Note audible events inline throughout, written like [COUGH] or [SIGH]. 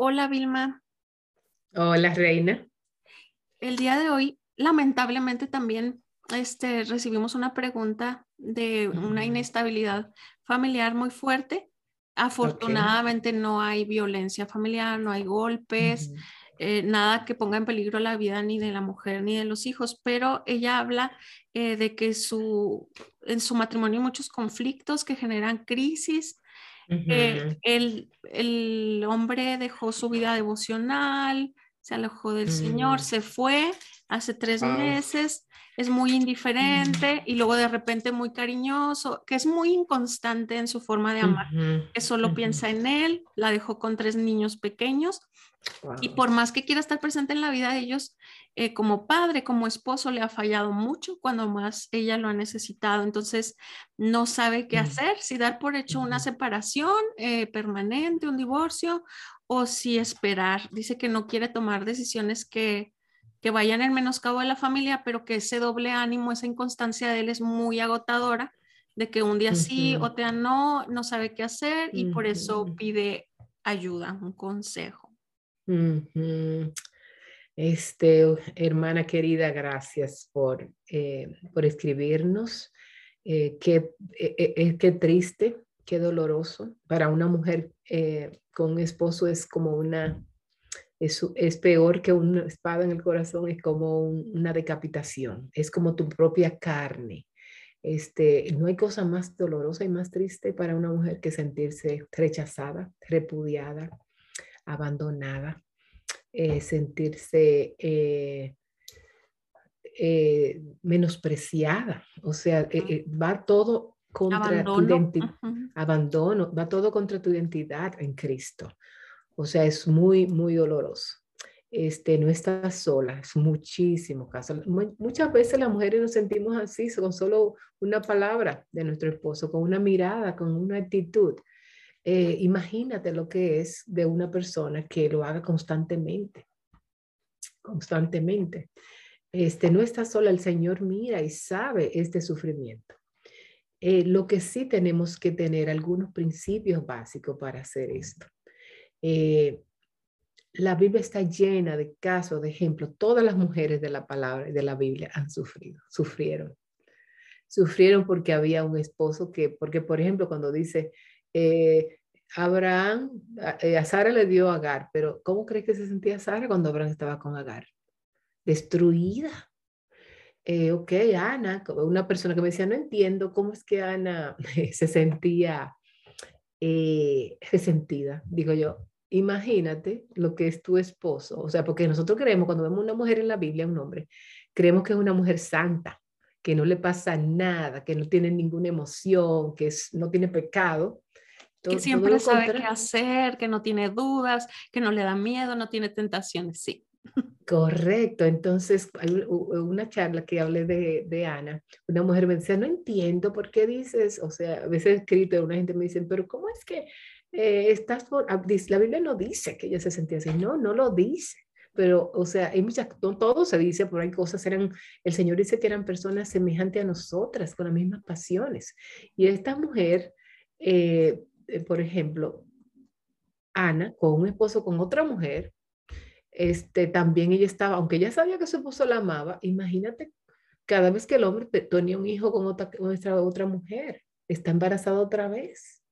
Hola Vilma. Hola Reina. El día de hoy, lamentablemente también este, recibimos una pregunta de una inestabilidad familiar muy fuerte. Afortunadamente no hay violencia familiar, no hay golpes, eh, nada que ponga en peligro la vida ni de la mujer ni de los hijos, pero ella habla eh, de que su, en su matrimonio hay muchos conflictos que generan crisis. Eh, el, el, hombre dejó su vida devocional, se alejó del Señor, mm. se fue hace tres meses, es muy indiferente y luego de repente muy cariñoso, que es muy inconstante en su forma de amar, que solo piensa en él, la dejó con tres niños pequeños y por más que quiera estar presente en la vida de ellos, eh, como padre, como esposo, le ha fallado mucho cuando más ella lo ha necesitado. Entonces, no sabe qué hacer, si dar por hecho una separación eh, permanente, un divorcio, o si esperar. Dice que no quiere tomar decisiones que, que vayan en menoscabo de la familia, pero que ese doble ánimo, esa inconstancia de él es muy agotadora, de que un día sí, otro no, no sabe qué hacer y por eso pide ayuda, un consejo. Este, hermana querida, gracias por, eh, por escribirnos. Eh, qué, eh, qué triste, qué doloroso. Para una mujer con un esposo es como una es, peor que una espada en el corazón, es como una decapitación, es como tu propia carne. Este, no hay cosa más dolorosa y más triste para una mujer que sentirse rechazada, repudiada, abandonada, eh, sentirse eh, eh, menospreciada. O sea, va todo contra tu identidad, abandono, va todo contra tu identidad en Cristo. O sea, es muy, muy doloroso. Este, no estás sola, es muchísimo caso. Muchas veces las mujeres nos sentimos así con solo una palabra de nuestro esposo, con una mirada, con una actitud. Eh, imagínate lo que es de una persona que lo haga constantemente, constantemente. Este, no está sola, el Señor mira y sabe este sufrimiento. Eh, lo que sí tenemos que tener algunos principios básicos para hacer esto. Eh, la Biblia está llena de casos, de ejemplos. Todas las mujeres de la palabra, de la Biblia han sufrido, sufrieron. Sufrieron porque había un esposo que, porque por ejemplo, cuando dice, eh, Abraham, eh, a, Sara le dio Agar, pero ¿cómo crees que se sentía Sara cuando Abraham estaba con Agar? Destruida. ok, Ana, una persona que me decía, no entiendo cómo es que Ana [LAUGHS] se sentía resentida. Digo yo, imagínate lo que es tu esposo, o sea, porque nosotros creemos, cuando vemos una mujer en la Biblia, un hombre, creemos que es una mujer santa, que no le pasa nada, que no tiene ninguna emoción, que es, no tiene pecado. que siempre sabe qué hacer, que no tiene dudas, que no le da miedo, no tiene tentaciones, sí. Correcto, entonces una charla que hablé de, Ana, una mujer me decía, no entiendo por qué dices, o sea, a veces escrito, una gente me dice, pero ¿cómo es que eh, estás por, ah, la Biblia no dice que ella se sentía así, no, no lo dice. Pero, o sea, hay muchas, todo se dice, pero hay cosas, eran, el Señor dice que eran personas semejantes a nosotras, con las mismas pasiones. Y esta mujer, eh, eh, por ejemplo, Ana, con un esposo, con otra mujer, este, también ella estaba, aunque ella sabía que su esposo la amaba, imagínate, cada vez que el hombre tenía un hijo con otra, con otra mujer, está embarazada otra vez.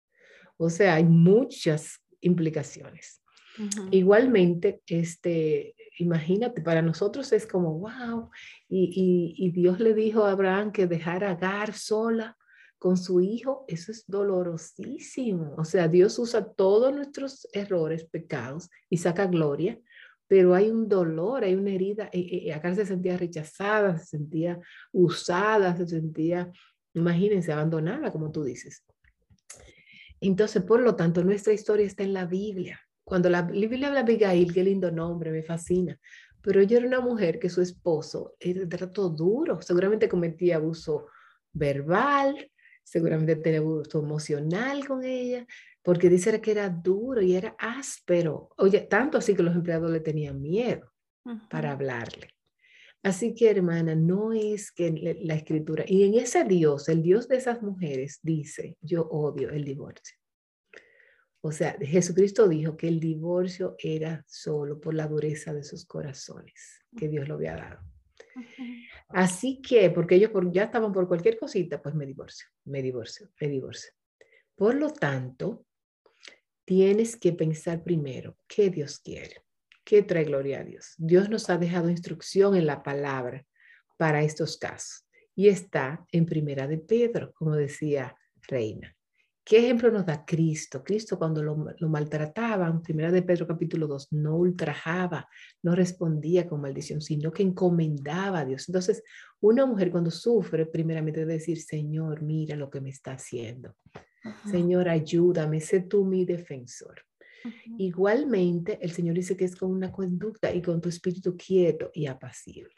O sea, hay muchas implicaciones. Igualmente, este, imagínate, para nosotros es como, wow, y, Dios le dijo a Abraham que dejara a Agar sola con su hijo, eso es dolorosísimo. O sea, Dios usa todos nuestros errores, pecados y saca gloria, pero hay un dolor, hay una herida. Y, Agar se sentía rechazada, se sentía usada, se sentía, imagínense, abandonada, como tú dices. Entonces, por lo tanto, nuestra historia está en la Biblia. Cuando la Biblia habla de Abigail, qué lindo nombre, me fascina. Pero ella era una mujer que su esposo era trato duro, seguramente cometía abuso verbal, seguramente tenía abuso emocional con ella, porque dice que era duro y era áspero. Oye, tanto así que los empleados le tenían miedo para hablarle. Así que, hermana, no es que la escritura, y en ese Dios, el Dios de esas mujeres, dice, yo odio el divorcio. O sea, Jesucristo dijo que el divorcio era solo por la dureza de sus corazones que Dios lo había dado. Así que, porque ellos ya estaban por cualquier cosita, pues me divorcio, me divorcio, me divorcio. Por lo tanto, tienes que pensar primero qué Dios quiere, qué trae gloria a Dios. Dios nos ha dejado instrucción en la palabra para estos casos y está en primera de Pedro, como decía Reina. ¿Qué ejemplo nos da Cristo? Cristo cuando lo, maltrataban, primera de Pedro capítulo 2, no ultrajaba, no respondía con maldición, sino que encomendaba a Dios. Entonces, una mujer cuando sufre, primeramente debe decir, Señor, mira lo que me está haciendo. Señor, ayúdame, sé tú mi defensor. Igualmente, el Señor dice que es con una conducta y con tu espíritu quieto y apacible.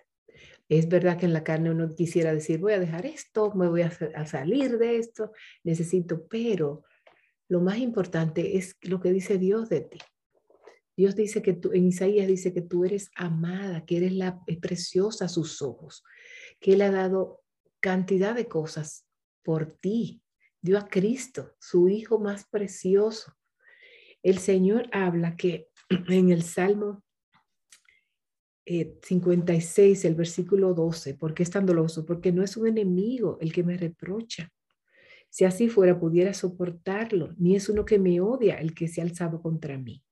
Es verdad que en la carne uno quisiera decir, voy a dejar esto, me voy a, salir de esto, necesito, pero lo más importante es lo que dice Dios de ti. Dios dice que tú, en Isaías dice que tú eres amada, que eres la preciosa a sus ojos, que Él ha dado cantidad de cosas por ti. Dio a Cristo, su Hijo más precioso. El Señor habla que [CLEARS THROAT] en el Salmo 56, eh, el versículo 12. ¿Por qué es tan doloso? Porque no es un enemigo el que me reprocha. Si así fuera, pudiera soportarlo, ni es uno que me odia el que se ha alzado contra mí.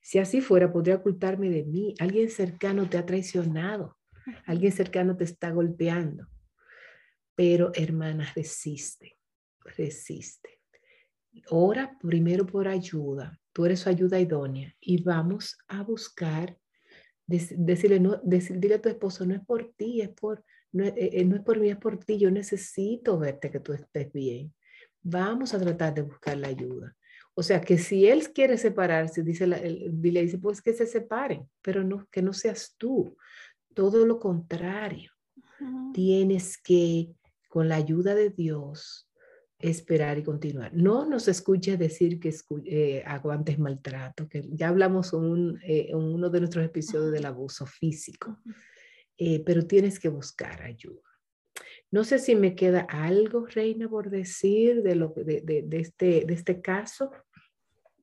Si así fuera, podría ocultarme de mí. Alguien cercano te ha traicionado, alguien cercano te está golpeando. Pero, hermana, resiste, resiste. Ora primero por ayuda. Tú eres su ayuda idónea y vamos a buscar decirle, no, decirle a tu esposo, no es por ti, es por, no, eh, eh, no es por mí, es por ti, yo necesito verte que tú estés bien. Vamos a tratar de buscar la ayuda. O sea, que si él quiere separarse, dice la, le dice, pues que se separen, pero no, que no seas tú. Todo lo contrario. Tienes que, con la ayuda de Dios, esperar y continuar. No nos escuches decir que eh, aguantes maltrato, que ya hablamos eh, en, uno de nuestros episodios del abuso físico, eh, pero tienes que buscar ayuda. No sé si me queda algo, Reina, por decir de, lo, de, de, este, de este caso.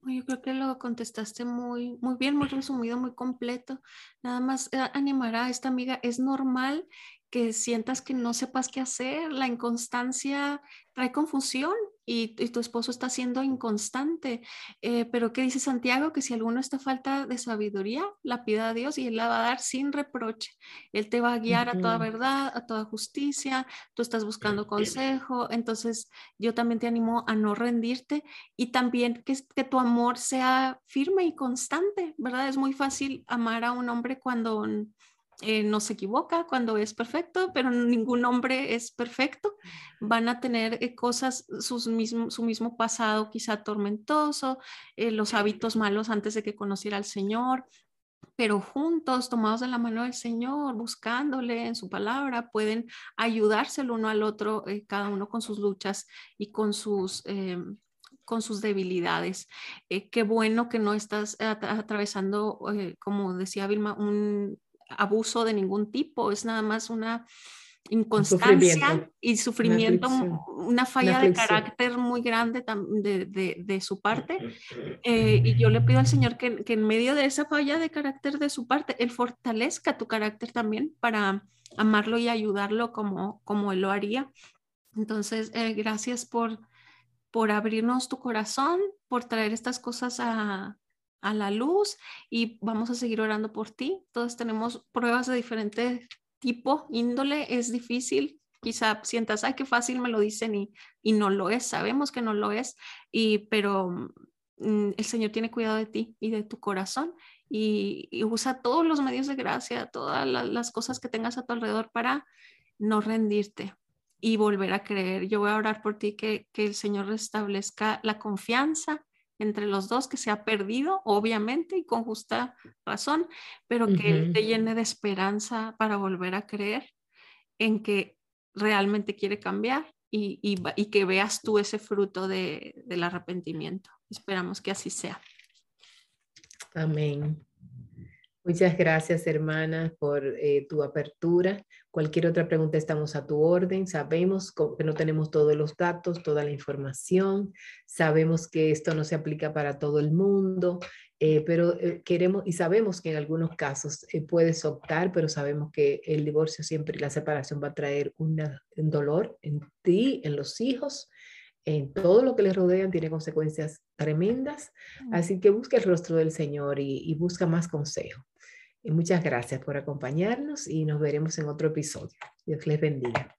Yo creo que lo contestaste muy, muy bien, muy resumido, muy completo. Nada más animar a esta amiga, es normal que sientas que no sepas qué hacer, la inconstancia trae confusión y, tu esposo está siendo inconstante. Eh, pero ¿qué dice Santiago? Que si alguno está falta de sabiduría, la pida a Dios y Él la va a dar sin reproche. Él te va a guiar a toda verdad, a toda justicia, tú estás buscando consejo. Entonces yo también te animo a no rendirte y también que, que tu amor sea firme y constante, ¿verdad? Es muy fácil amar a un hombre cuando eh, no se equivoca cuando es perfecto, pero ningún hombre es perfecto. Van a tener eh, cosas, sus su mismo pasado quizá tormentoso, eh, los hábitos malos antes de que conociera al Señor, pero juntos, tomados de la mano del Señor, buscándole en su palabra, pueden ayudarse el uno al otro, cada uno con sus luchas y con sus em, con sus debilidades. qué bueno que no estás atravesando, como decía Vilma, un, abuso de ningún tipo, es nada más una inconstancia y sufrimiento, una, falla de carácter muy grande de, su parte. [LAUGHS] Eh, y yo le pido al Señor que, en medio de esa falla de carácter de su parte, Él fortalezca tu carácter también para amarlo y ayudarlo como, como Él lo haría. Entonces, eh, gracias por, por abrirnos tu corazón, por traer estas cosas a, a la luz y vamos a seguir orando por ti. Todos tenemos pruebas de diferente tipo, índole, es difícil. Quizá sientas, ay, qué fácil me lo dicen y, y no lo es, sabemos que no lo es, y, pero mm, el Señor tiene cuidado de ti y de tu corazón y, usa todos los medios de gracia, todas las cosas que tengas a tu alrededor para no rendirte y volver a creer. Yo voy a orar por ti que, que el Señor restablezca la confianza entre los dos que se ha perdido, obviamente, y con justa razón, pero que te llene de esperanza para volver a creer en que realmente quiere cambiar y, y, que veas tú ese fruto de, del arrepentimiento. Esperamos que así sea. Amén. Muchas gracias, hermana, por eh, tu apertura. Cualquier otra pregunta estamos a tu orden. Sabemos que no tenemos todos los datos, toda la información. Sabemos que esto no se aplica para todo el mundo, eh, pero eh, queremos y sabemos que en algunos casos puedes optar, pero sabemos que el divorcio siempre y la separación va a traer un dolor en ti, en los hijos en todo lo que les rodean tiene consecuencias tremendas, mm. así que busca el rostro del Señor y, busca más consejo. Y muchas gracias por acompañarnos y nos veremos en otro episodio. Dios les bendiga.